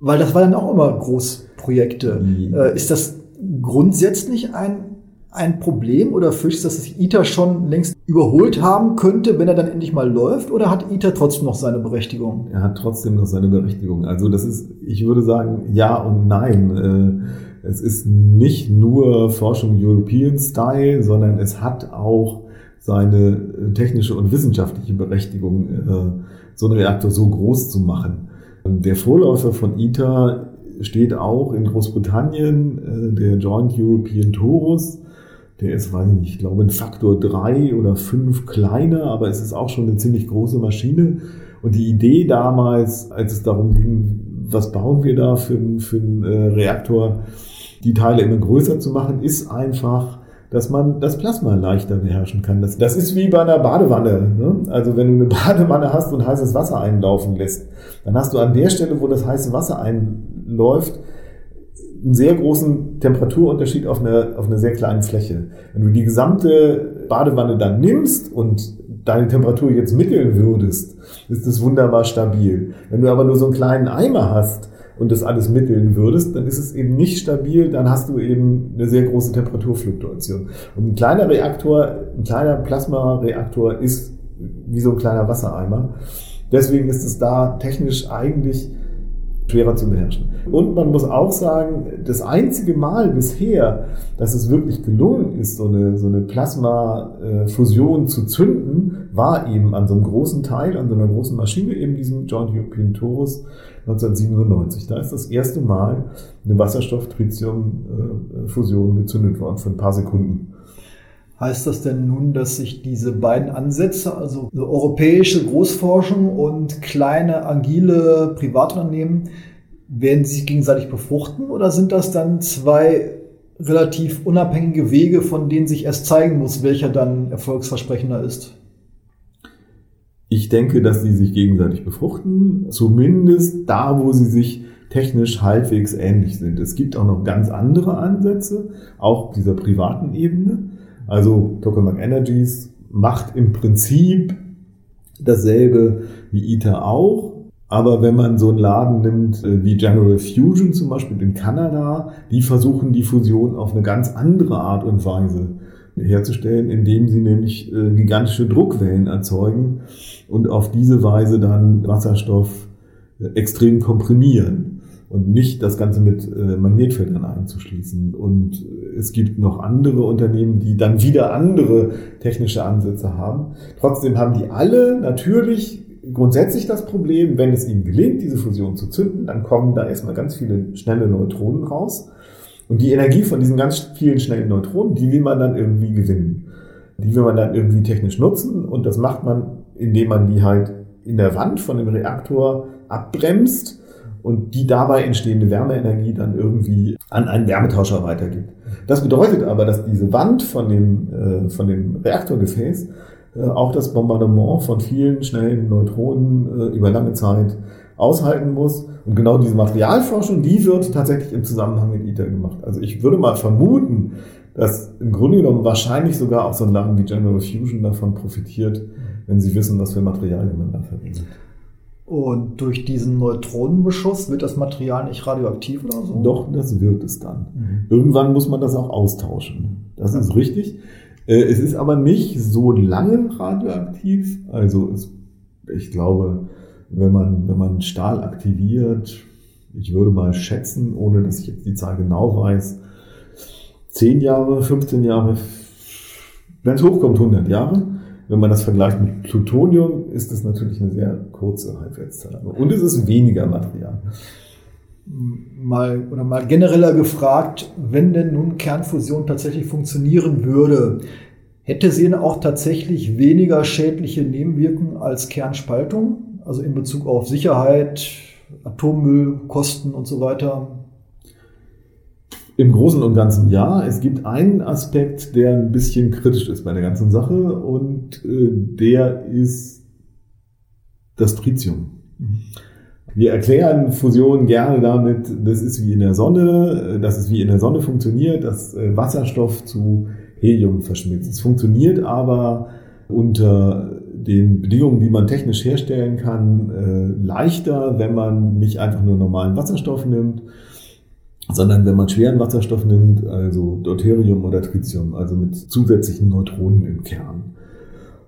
weil das waren auch immer Großprojekte. Mhm. Äh, ist das grundsätzlich ein, ein Problem oder fürchtest du, dass sich ITER schon längst überholt haben könnte, wenn er dann endlich mal läuft? Oder hat ITER trotzdem noch seine Berechtigung? Er hat trotzdem noch seine Berechtigung. Also das ist, ich würde sagen, ja und nein. Äh, es ist nicht nur Forschung European Style, sondern es hat auch seine technische und wissenschaftliche Berechtigung, äh, so einen Reaktor so groß zu machen. Der Vorläufer von ITER steht auch in Großbritannien, äh, der Joint European Torus. Der ist, weiß ich nicht, ich glaube, ein Faktor drei oder fünf kleiner, aber es ist auch schon eine ziemlich große Maschine. Und die Idee damals, als es darum ging, was bauen wir da für, für einen äh, Reaktor, die Teile immer größer zu machen, ist einfach, dass man das Plasma leichter beherrschen kann. Das, das ist wie bei einer Badewanne. Ne? Also wenn du eine Badewanne hast und heißes Wasser einlaufen lässt, dann hast du an der Stelle, wo das heiße Wasser einläuft, einen sehr großen Temperaturunterschied auf einer, auf einer sehr kleinen Fläche. Wenn du die gesamte Badewanne dann nimmst und deine Temperatur jetzt mitteln würdest, ist es wunderbar stabil. Wenn du aber nur so einen kleinen Eimer hast, und das alles mitteln würdest, dann ist es eben nicht stabil, dann hast du eben eine sehr große Temperaturfluktuation. Und ein kleiner Reaktor, ein kleiner Plasmareaktor ist wie so ein kleiner Wassereimer. Deswegen ist es da technisch eigentlich schwerer zu beherrschen. Und man muss auch sagen, das einzige Mal bisher, dass es wirklich gelungen ist, so eine, so eine Plasma-Fusion zu zünden, war eben an so einem großen Teil, an so einer großen Maschine, eben diesem Joint European Torus 1997. Da ist das erste Mal eine Wasserstoff-Tritium-Fusion gezündet worden für ein paar Sekunden. Heißt das denn nun, dass sich diese beiden Ansätze, also europäische Großforschung und kleine agile Privatunternehmen, werden sich gegenseitig befruchten oder sind das dann zwei relativ unabhängige Wege, von denen sich erst zeigen muss, welcher dann erfolgsversprechender ist? Ich denke, dass sie sich gegenseitig befruchten, zumindest da, wo sie sich technisch halbwegs ähnlich sind. Es gibt auch noch ganz andere Ansätze, auch dieser privaten Ebene. Also Tokamak Energies macht im Prinzip dasselbe wie ITER auch. Aber wenn man so einen Laden nimmt äh, wie General Fusion zum Beispiel in Kanada, die versuchen die Fusion auf eine ganz andere Art und Weise herzustellen, indem sie nämlich äh, gigantische Druckwellen erzeugen und auf diese Weise dann Wasserstoff äh, extrem komprimieren. Und nicht das Ganze mit äh, Magnetfeldern einzuschließen. Und es gibt noch andere Unternehmen, die dann wieder andere technische Ansätze haben. Trotzdem haben die alle natürlich grundsätzlich das Problem, wenn es ihnen gelingt, diese Fusion zu zünden, dann kommen da erstmal ganz viele schnelle Neutronen raus. Und die Energie von diesen ganz vielen schnellen Neutronen, die will man dann irgendwie gewinnen. Die will man dann irgendwie technisch nutzen und das macht man, indem man die halt in der Wand von dem Reaktor abbremst und die dabei entstehende Wärmeenergie dann irgendwie an einen Wärmetauscher weitergibt. Das bedeutet aber, dass diese Wand von dem, äh, von dem Reaktorgefäß äh, auch das Bombardement von vielen schnellen Neutronen äh, über lange Zeit aushalten muss. Und genau diese Materialforschung, die wird tatsächlich im Zusammenhang mit ITER gemacht. Also ich würde mal vermuten, dass im Grunde genommen wahrscheinlich sogar auch so ein Laden wie General Fusion davon profitiert, wenn sie wissen, was für Materialien man da verwendet. Und durch diesen Neutronenbeschuss wird das Material nicht radioaktiv oder so? Doch, das wird es dann. Mhm. Irgendwann muss man das auch austauschen. Das ist richtig. Äh, es ist aber nicht so lange radioaktiv. Also es, ich glaube, wenn man, wenn man Stahl aktiviert, ich würde mal schätzen, ohne dass ich jetzt die Zahl genau weiß, 10 Jahre, 15 Jahre, wenn es hochkommt, 100 Jahre. Wenn man das vergleicht mit Plutonium, ist es natürlich eine sehr kurze Halbwertszeit. Und es ist weniger Material. Mal oder mal genereller gefragt, wenn denn nun Kernfusion tatsächlich funktionieren würde, hätte sie auch tatsächlich weniger schädliche Nebenwirkungen als Kernspaltung? Also in Bezug auf Sicherheit, Atommüll, Kosten und so weiter? Im Großen und Ganzen ja. Es gibt einen Aspekt, der ein bisschen kritisch ist bei der ganzen Sache und äh, der ist das Tritium. Wir erklären Fusion gerne damit, das ist wie in der Sonne, dass es wie in der Sonne funktioniert, dass äh, Wasserstoff zu Helium verschmilzt. Es funktioniert aber unter den Bedingungen, die man technisch herstellen kann, äh, leichter, wenn man nicht einfach nur normalen Wasserstoff nimmt, sondern wenn man schweren Wasserstoff nimmt, also Deuterium oder Tritium, also mit zusätzlichen Neutronen im Kern.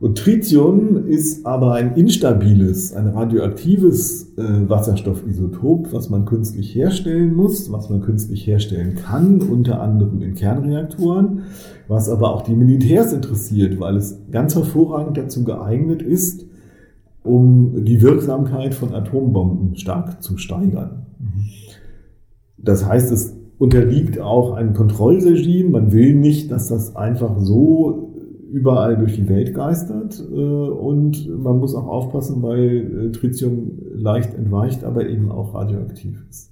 Und Tritium ist aber ein instabiles, ein radioaktives äh, Wasserstoffisotop, was man künstlich herstellen muss, was man künstlich herstellen kann, unter anderem in Kernreaktoren, was aber auch die Militärs interessiert, weil es ganz hervorragend dazu geeignet ist, um die Wirksamkeit von Atombomben stark zu steigern. Das heißt, es unterliegt auch einem Kontrollregime. Man will nicht, dass das einfach so überall durch die Welt geistert. Äh, und man muss auch aufpassen, weil äh, Tritium leicht entweicht, aber eben auch radioaktiv ist.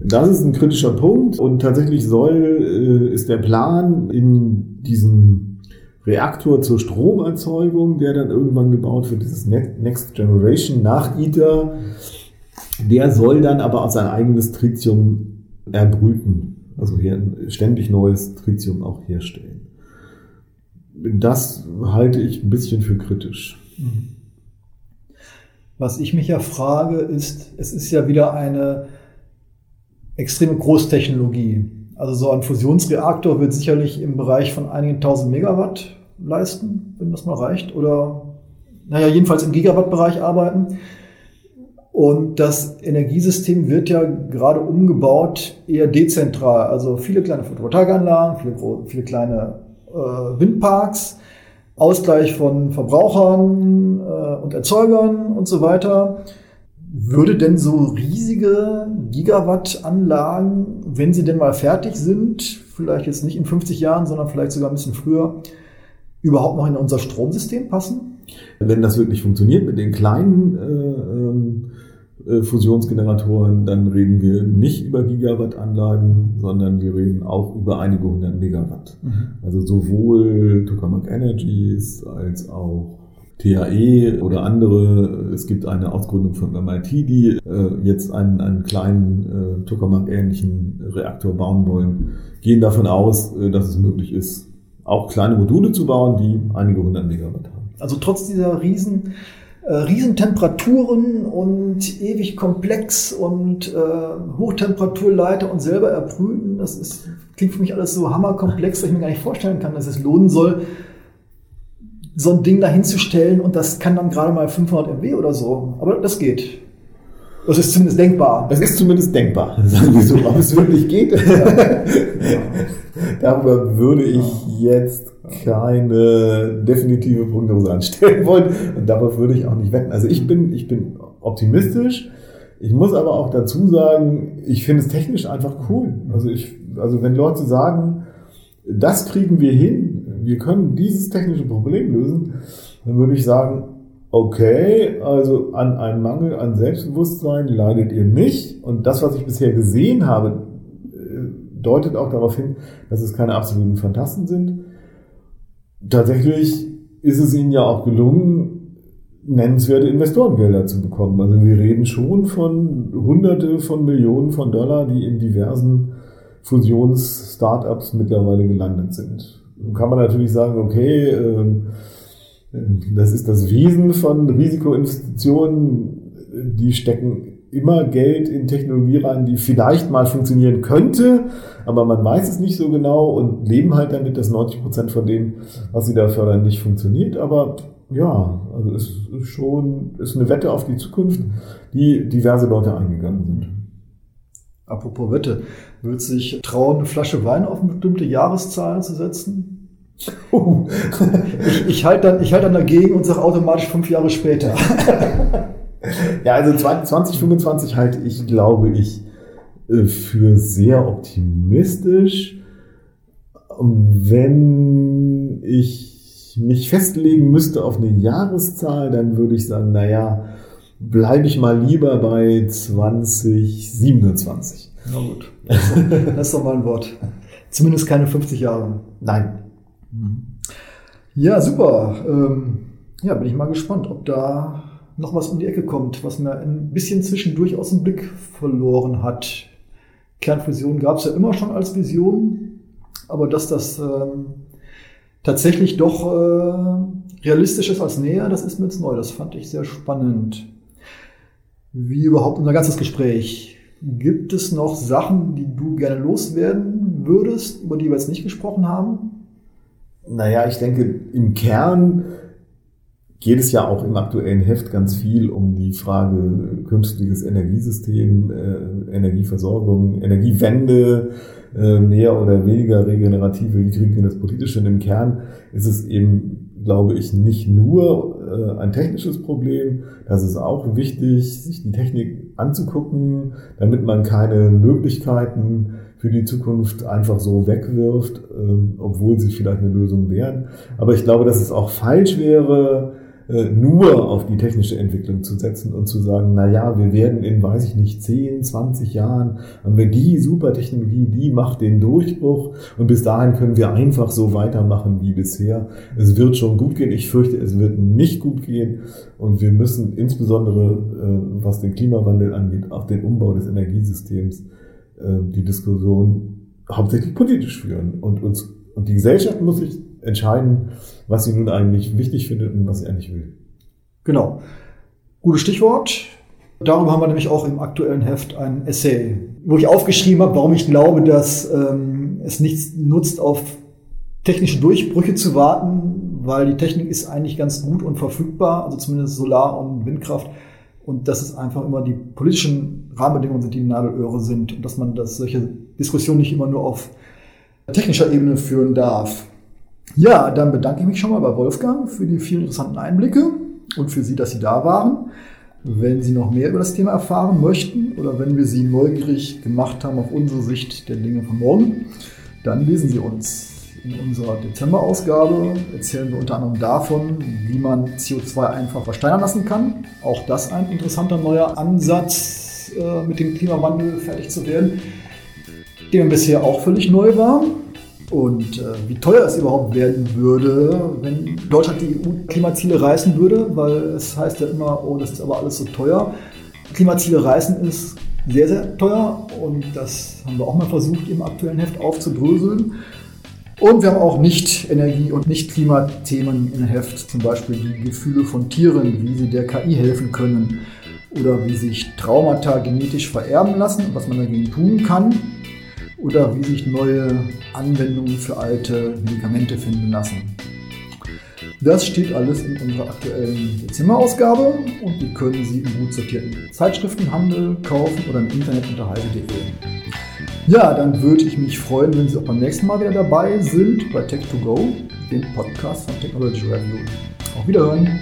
Das ist ein kritischer Punkt und tatsächlich soll, äh, ist der Plan in diesem Reaktor zur Stromerzeugung, der dann irgendwann gebaut wird, dieses Next Generation nach ITER, der soll dann aber auch sein eigenes Tritium erbrüten, also hier ständig neues Tritium auch herstellen. Das halte ich ein bisschen für kritisch. Was ich mich ja frage, ist, es ist ja wieder eine extreme Großtechnologie. Also so ein Fusionsreaktor wird sicherlich im Bereich von einigen tausend Megawatt leisten, wenn das mal reicht, oder naja, jedenfalls im Gigawatt-Bereich arbeiten. Und das Energiesystem wird ja gerade umgebaut eher dezentral. Also viele kleine Photovoltaikanlagen, viele, viele kleine äh, Windparks, Ausgleich von Verbrauchern äh, und Erzeugern und so weiter. Würde denn so riesige Gigawatt-Anlagen, wenn sie denn mal fertig sind, vielleicht jetzt nicht in 50 Jahren, sondern vielleicht sogar ein bisschen früher, überhaupt noch in unser Stromsystem passen? Wenn das wirklich funktioniert mit den kleinen äh, äh, Fusionsgeneratoren, dann reden wir nicht über Gigawatt-Anlagen, sondern wir reden auch über einige hundert Megawatt. Mhm. Also sowohl Tokamak Energies als auch TAE oder andere. Es gibt eine Ausgründung von MIT, die äh, jetzt einen, einen kleinen äh, Tokamak-ähnlichen Reaktor bauen wollen, gehen davon aus, äh, dass es möglich ist, auch kleine Module zu bauen, die einige hundert Megawatt haben. Also trotz dieser riesen äh, Riesentemperaturen und ewig komplex und äh, Hochtemperaturleiter und selber erprüfen. Das ist, klingt für mich alles so hammerkomplex, dass ich mir gar nicht vorstellen kann, dass es lohnen soll, so ein Ding dahin zu stellen und das kann dann gerade mal 500 MB oder so. Aber das geht. Das ist zumindest denkbar. Es ist zumindest denkbar, sagen wir so. Ob es wirklich geht, darüber würde ich jetzt keine definitive Prognose anstellen wollen und darauf würde ich auch nicht wetten. Also ich bin, ich bin optimistisch. Ich muss aber auch dazu sagen, ich finde es technisch einfach cool. Also ich, also wenn Leute sagen, das kriegen wir hin, wir können dieses technische Problem lösen, dann würde ich sagen, okay, also an einem Mangel an Selbstbewusstsein leidet ihr nicht. Und das, was ich bisher gesehen habe, äh, deutet auch darauf hin, dass es keine absoluten Fantasten sind. Tatsächlich ist es ihnen ja auch gelungen, nennenswerte Investorengelder zu bekommen. Also wir reden schon von Hunderte von Millionen von Dollar, die in diversen Fusions-Startups mittlerweile gelandet sind. Kann man natürlich sagen, okay, ähm, das ist das Wesen von Risikoinvestitionen. Die stecken immer Geld in Technologie rein, die vielleicht mal funktionieren könnte, aber man weiß es nicht so genau und leben halt damit, dass 90 Prozent von dem, was sie da fördern, nicht funktioniert. Aber ja, also es ist schon ist eine Wette auf die Zukunft, die diverse Leute eingegangen sind. Apropos Wette, wird sich trauen, eine Flasche Wein auf eine bestimmte Jahreszahl zu setzen? Ich, ich halte dann, halt dann dagegen und sage automatisch fünf Jahre später. ja, also 2025 halte ich, glaube ich, äh, für sehr optimistisch. Wenn ich mich festlegen müsste auf eine Jahreszahl, dann würde ich sagen, naja, bleibe ich mal lieber bei 2027. Na gut, das ist doch mal ein Wort. Zumindest keine 50 Jahre. Nein. Ja, super. Ähm, ja, bin ich mal gespannt, ob da noch was um die Ecke kommt, was mir ein bisschen zwischendurch aus dem Blick verloren hat. Kernfusion gab es ja immer schon als Vision, aber dass das ähm, tatsächlich doch äh, realistisch ist als näher, das ist mir jetzt neu. Das fand ich sehr spannend. Wie überhaupt unser ganzes Gespräch. Gibt es noch Sachen, die du gerne loswerden würdest, über die wir jetzt nicht gesprochen haben? Naja, ich denke, im Kern geht es ja auch im aktuellen Heft ganz viel um die Frage künstliches Energiesystem, äh, Energieversorgung, Energiewende, äh, mehr oder weniger regenerative, wie kriegen wir das politisch hin? Im Kern ist es eben, glaube ich, nicht nur äh, ein technisches Problem. Das ist auch wichtig, sich die Technik anzugucken, damit man keine Möglichkeiten für die Zukunft einfach so wegwirft, ähm, obwohl sie vielleicht eine Lösung wären. Aber ich glaube, dass es auch falsch wäre, äh, nur auf die technische Entwicklung zu setzen und zu sagen, na ja, wir werden in, weiß ich nicht, 10, 20 Jahren, haben wir die super Technologie, die macht den Durchbruch und bis dahin können wir einfach so weitermachen wie bisher. Es wird schon gut gehen. Ich fürchte, es wird nicht gut gehen und wir müssen insbesondere, äh, was den Klimawandel angeht, auch den Umbau des Energiesystems die Diskussion hauptsächlich politisch führen. Und, uns, und die Gesellschaft muss sich entscheiden, was sie nun eigentlich wichtig findet und was sie eigentlich will. Genau. Gutes Stichwort. Darüber haben wir nämlich auch im aktuellen Heft ein Essay, wo ich aufgeschrieben habe, warum ich glaube, dass ähm, es nichts nutzt, auf technische Durchbrüche zu warten, weil die Technik ist eigentlich ganz gut und verfügbar, also zumindest Solar- und Windkraft und dass es einfach immer die politischen Rahmenbedingungen sind, die Nadelöhre sind und dass man das, solche Diskussionen nicht immer nur auf technischer Ebene führen darf. Ja, dann bedanke ich mich schon mal bei Wolfgang für die vielen interessanten Einblicke und für Sie, dass Sie da waren. Wenn Sie noch mehr über das Thema erfahren möchten oder wenn wir Sie neugierig gemacht haben auf unsere Sicht der Dinge von morgen, dann lesen Sie uns. In unserer Dezember-Ausgabe erzählen wir unter anderem davon, wie man CO2 einfach versteinern lassen kann. Auch das ein interessanter neuer Ansatz, äh, mit dem Klimawandel fertig zu werden, der bisher auch völlig neu war. Und äh, wie teuer es überhaupt werden würde, wenn Deutschland die EU-Klimaziele reißen würde, weil es heißt ja immer, oh, das ist aber alles so teuer. Klimaziele reißen ist sehr, sehr teuer und das haben wir auch mal versucht im aktuellen Heft aufzudröseln. Und wir haben auch Nicht-Energie- und Nicht-Klimathemen im Heft, zum Beispiel die Gefühle von Tieren, wie sie der KI helfen können oder wie sich Traumata genetisch vererben lassen was man dagegen tun kann oder wie sich neue Anwendungen für alte Medikamente finden lassen. Das steht alles in unserer aktuellen Dezemberausgabe und die können Sie im gut sortierten Zeitschriftenhandel kaufen oder im Internet unter heise.de. Ja, dann würde ich mich freuen, wenn Sie auch beim nächsten Mal wieder dabei sind bei Tech2Go, dem Podcast von Technology Review. Auf Wiederhören!